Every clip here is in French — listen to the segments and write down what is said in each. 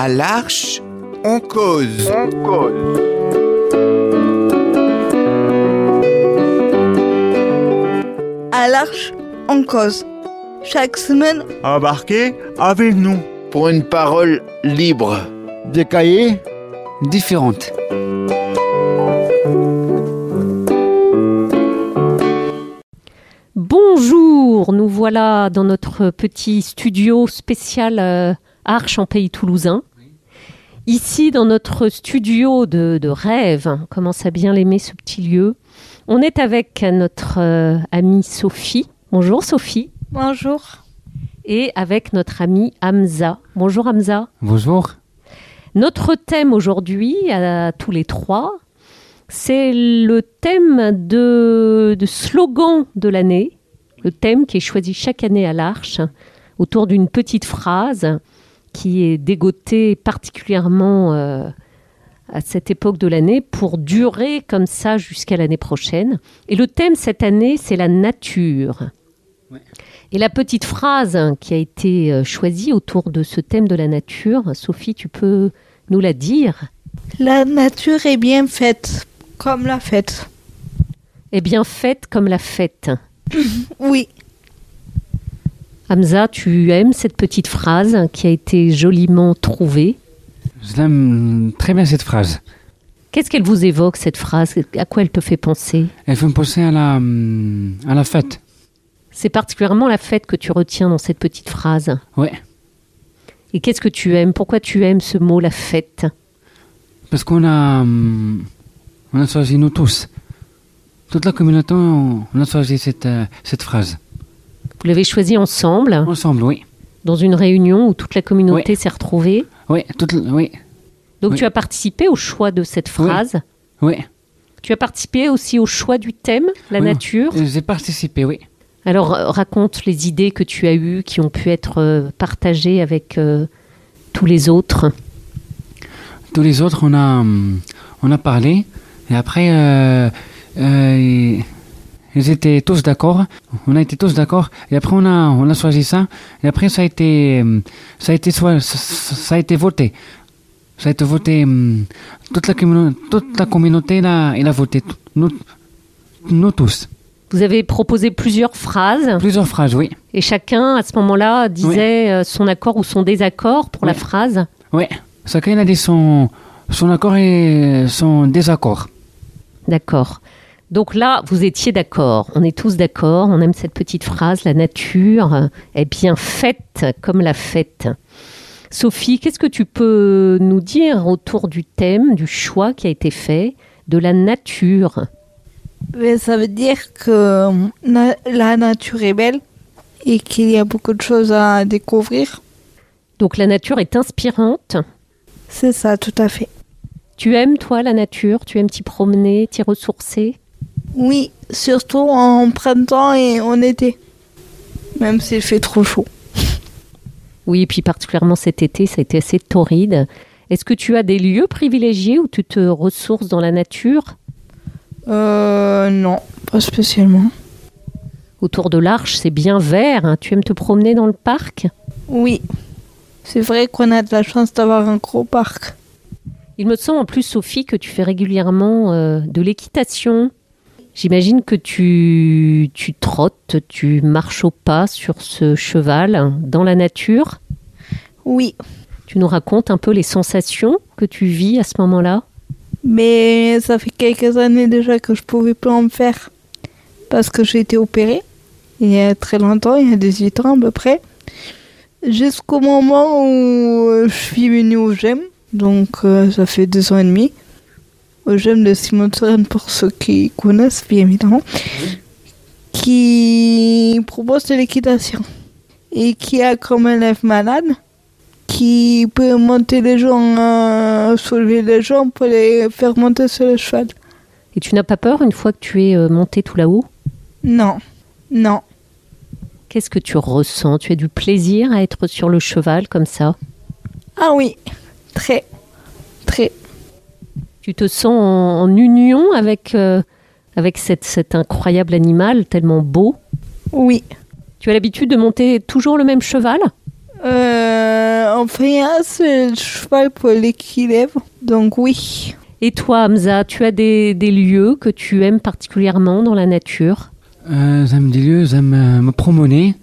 À l'arche, on cause. On cause. À l'arche, on cause. Chaque semaine, Embarquez avec nous. Pour une parole libre. Des cahiers différentes. Bonjour, nous voilà dans notre petit studio spécial euh, Arche en pays toulousain. Ici, dans notre studio de, de rêve, on commence à bien l'aimer ce petit lieu. On est avec notre euh, amie Sophie. Bonjour Sophie. bonjour. Et avec notre ami Hamza. Bonjour Hamza. Bonjour. Notre thème aujourd'hui, à tous les trois, c'est le thème de, de slogan de l'année, le thème qui est choisi chaque année à l'Arche, autour d'une petite phrase qui est dégotée particulièrement euh, à cette époque de l'année pour durer comme ça jusqu'à l'année prochaine. Et le thème cette année, c'est la nature. Ouais. Et la petite phrase qui a été euh, choisie autour de ce thème de la nature, Sophie, tu peux nous la dire? La nature est bien faite, comme la fête. est bien faite comme la fête. Oui, Hamza, tu aimes cette petite phrase qui a été joliment trouvée. Je l'aime très bien cette phrase. Qu'est-ce qu'elle vous évoque, cette phrase? À quoi elle te fait penser? Elle fait me penser à la, hum, à la fête. C'est particulièrement la fête que tu retiens dans cette petite phrase. Ouais. Et qu'est-ce que tu aimes? Pourquoi tu aimes ce mot, la fête? Parce qu'on a, hum, on a choisi nous tous. Toute la communauté, on a choisi cette, euh, cette phrase. Vous l'avez choisi ensemble, Ensemble, oui. dans une réunion où toute la communauté s'est retrouvée. Oui, toute, oui, Donc Oui. tu as participé au choix de cette phrase. oui. Tu as participé aussi au choix du thème, la nature. J'ai participé, oui. Alors euh, raconte les idées que tu as eues qui ont pu être euh, partagées avec euh, tous les autres. Tous les autres, on a, hum, on a parlé. Et après, euh, euh, ils étaient tous d'accord. On a été tous d'accord. Et après, on a, on a choisi ça. Et après, ça a été, hum, ça a été, ça, a été voté. Ça a été voté. hum, Toute la, communo- toute la communauté, là, elle a voté. Nous, nous tous. Vous avez proposé plusieurs phrases Plusieurs phrases, oui. et chacun à ce moment-là disait euh, son accord ou son désaccord pour la phrase. Oui. Chacun a dit son, son accord et son désaccord. D'accord. Donc là, vous étiez d'accord. On est tous d'accord. On aime cette petite phrase. La nature euh, est bien faite comme la fête. Sophie, qu'est-ce que tu peux nous dire autour du thème, du choix qui a été fait de la nature? Mais ça veut dire que na- la nature est belle et qu'il y a beaucoup de choses à découvrir. Donc la nature est inspirante. C'est ça, tout à fait. Tu aimes, toi, la nature? Tu aimes t'y promener, t'y ressourcer? Oui, surtout en printemps et en été. Même s'il fait trop chaud. Oui, et puis particulièrement cet été, ça a été assez torride. Est-ce que tu as des lieux privilégiés où tu te ressources dans la nature? Euh, non, pas spécialement. Autour de l'Arche, c'est bien vert. hein. Tu aimes te promener dans le parc? Oui, c'est vrai qu'on a de la chance d'avoir un gros parc. Il me semble en plus, Sophie, que tu fais régulièrement euh, de l'équitation. J'imagine que tu, tu trottes, tu marches au pas sur ce cheval dans la nature. Oui, Tu nous racontes un peu les sensations que tu vis à ce moment-là? Mais ça fait quelques années déjà que je pouvais plus en faire parce que j'ai été opérée. Il y a très longtemps, il y a 18 ans à peu près, jusqu'au moment où je suis venue au GEM, donc euh, ça fait deux ans et demi, au GEM de Simon pour ceux qui connaissent bien évidemment, qui propose de l'équitation et qui a comme élève malade qui peut monter les gens, euh, soulever les gens pour les faire monter sur le cheval. Et tu n'as pas peur une fois que tu es euh, monté tout là-haut? Non, non. Qu'est-ce que tu ressens? Tu as du plaisir à être sur le cheval comme ça? Ah oui, très. Tu te sens en, en union avec, euh, avec cette, cet incroyable animal tellement beau Oui. Tu as l'habitude de monter toujours le même cheval? Euh, enfin, c'est le cheval pour l'équilibre. Donc oui. Et toi, Hamza, tu as des, des lieux que tu aimes particulièrement dans la nature? Euh, j'aime des lieux, j'aime euh, me promener.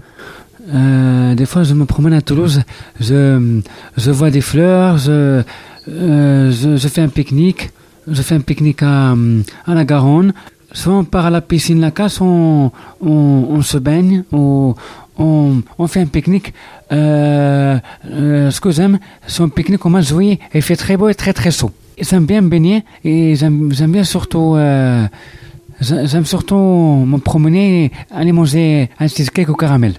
Euh, des fois, je me promène à Toulouse, je, je vois des fleurs, je, euh, je, je fais un pique-nique. Je fais un pique-nique à, euh, à la Garonne. Soit on part à la piscine La Casse, on, on, se baigne, on, on fait un pique-nique. Euh, euh, ce que j'aime, c'est un pique-nique au mois de juillet. Il fait très beau et très très chaud. J'aime bien me baigner et j'aime bien surtout... J'a- J'aime surtout me promener, aller manger un cheesecake au caramel.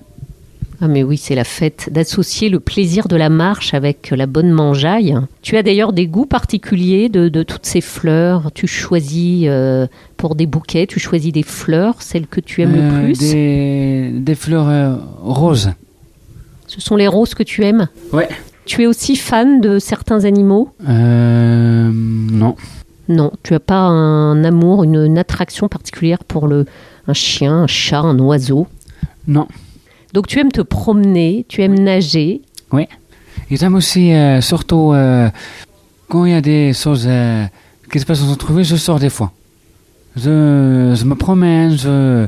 Ah mais oui, c'est la fête d'associer le plaisir de la marche avec la bonne mangeaille. Tu as d'ailleurs des goûts particuliers de, de toutes ces fleurs. Tu choisis euh, pour des bouquets, tu choisis des fleurs, celles que tu aimes Euh, le plus? Des, des fleurs euh, roses. Ce sont les roses que tu aimes? Ouais. Tu es aussi fan de certains animaux? Euh, non. Non, tu as pas un amour, une, une attraction particulière pour le un chien, un chat, un oiseau? Non. Donc tu aimes te promener, tu aimes nager. Et j'aime aussi, euh, surtout, euh, quand il y a des choses euh, qui se passent notre vie, je sors des fois. Je, je me promène, je,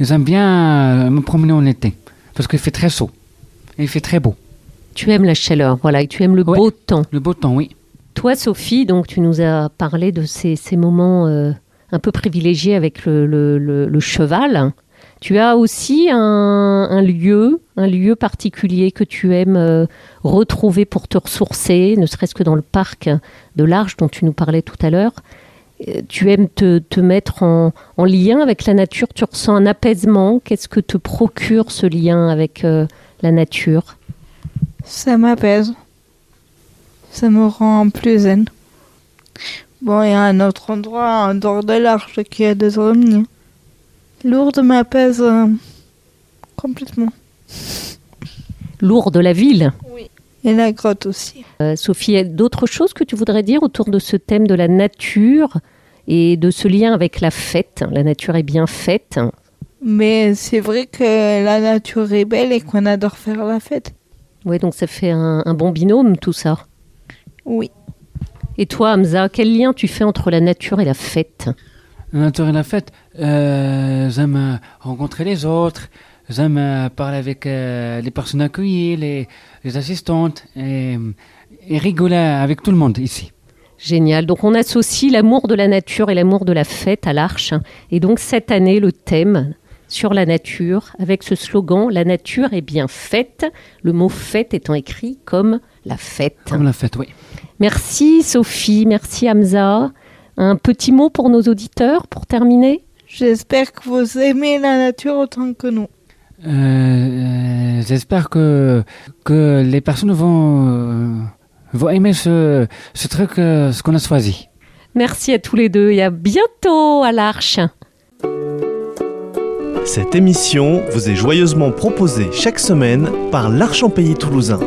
j'aime bien euh, me promener en été. Parce qu'il fait très chaud. Et il fait très beau. Tu aimes la chaleur, voilà, et tu aimes le Ouais. beau temps. Le beau temps, oui. Toi, Sophie, donc tu nous as parlé de ces, ces moments un peu privilégiés avec le, le- le- le cheval. Tu as aussi un, un lieu, un lieu particulier que tu aimes euh, retrouver pour te ressourcer, ne serait-ce que dans le parc de l'Arche dont tu nous parlais tout à l'heure. Euh, Tu aimes te, mettre en, en lien avec la nature, tu ressens un apaisement. Qu'est-ce que te procure ce lien avec euh, la nature? Ça m'apaise. Ça me rend plus zen. Bon, il y a un autre endroit en dehors de l'arche qui a des ovnis. Lourdes m'apaise euh, complètement. Lourd de la ville. Et la grotte aussi. Euh, Sophie, y a d'autres choses que tu voudrais dire autour de ce thème de la nature et de ce lien avec la fête? La nature est bien faite. Mais c'est vrai que la nature est belle et qu'on adore faire la fête. Oui, donc ça fait un, un bon binôme tout ça. Oui. Et toi, Hamza, quel lien tu fais entre la nature et la fête? La nature et la fête, euh, j'aime euh, rencontrer les autres, j'aime euh, parler avec euh, les personnes accueillies, les, les assistantes, et, et rigoler avec tout le monde ici. Génial. Donc on associe l'amour de la nature et l'amour de la fête à l'Arche. Et donc cette année, le thème sur la nature, avec ce slogan La nature est bien faite, le mot fête étant écrit comme la fête. Comme la fête, oui. Merci Sophie, merci Hamza. Un petit mot pour nos auditeurs pour terminer J'espère que vous aimez la nature autant que nous. Euh, euh, J'espère que, que les personnes vont, euh, vont aimer ce, ce truc, euh, ce qu'on a choisi. Merci à tous les deux et à bientôt à l'Arche. Cette émission vous est joyeusement proposée chaque semaine par l'Arche en Pays Toulousain.